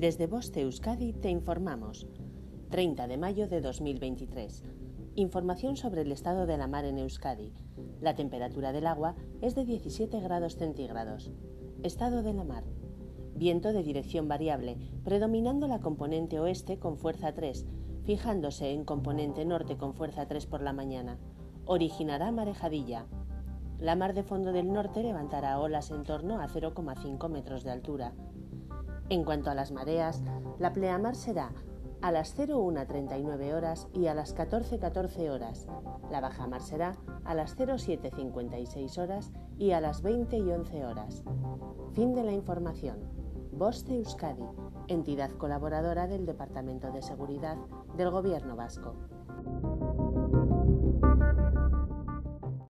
Desde Boste Euskadi te informamos. 30 de mayo de 2023. Información sobre el estado de la mar en Euskadi. La temperatura del agua es de 17 grados centígrados. Estado de la mar. Viento de dirección variable, predominando la componente oeste con fuerza 3, fijándose en componente norte con fuerza 3 por la mañana. Originará marejadilla. La mar de fondo del norte levantará olas en torno a 0,5 metros de altura. En cuanto a las mareas, la pleamar será a las 01.39 horas y a las 14.14 horas. La bajamar será a las 07.56 horas y a las 20 y 11 horas. Fin de la información. Boste Euskadi, entidad colaboradora del Departamento de Seguridad del Gobierno Vasco.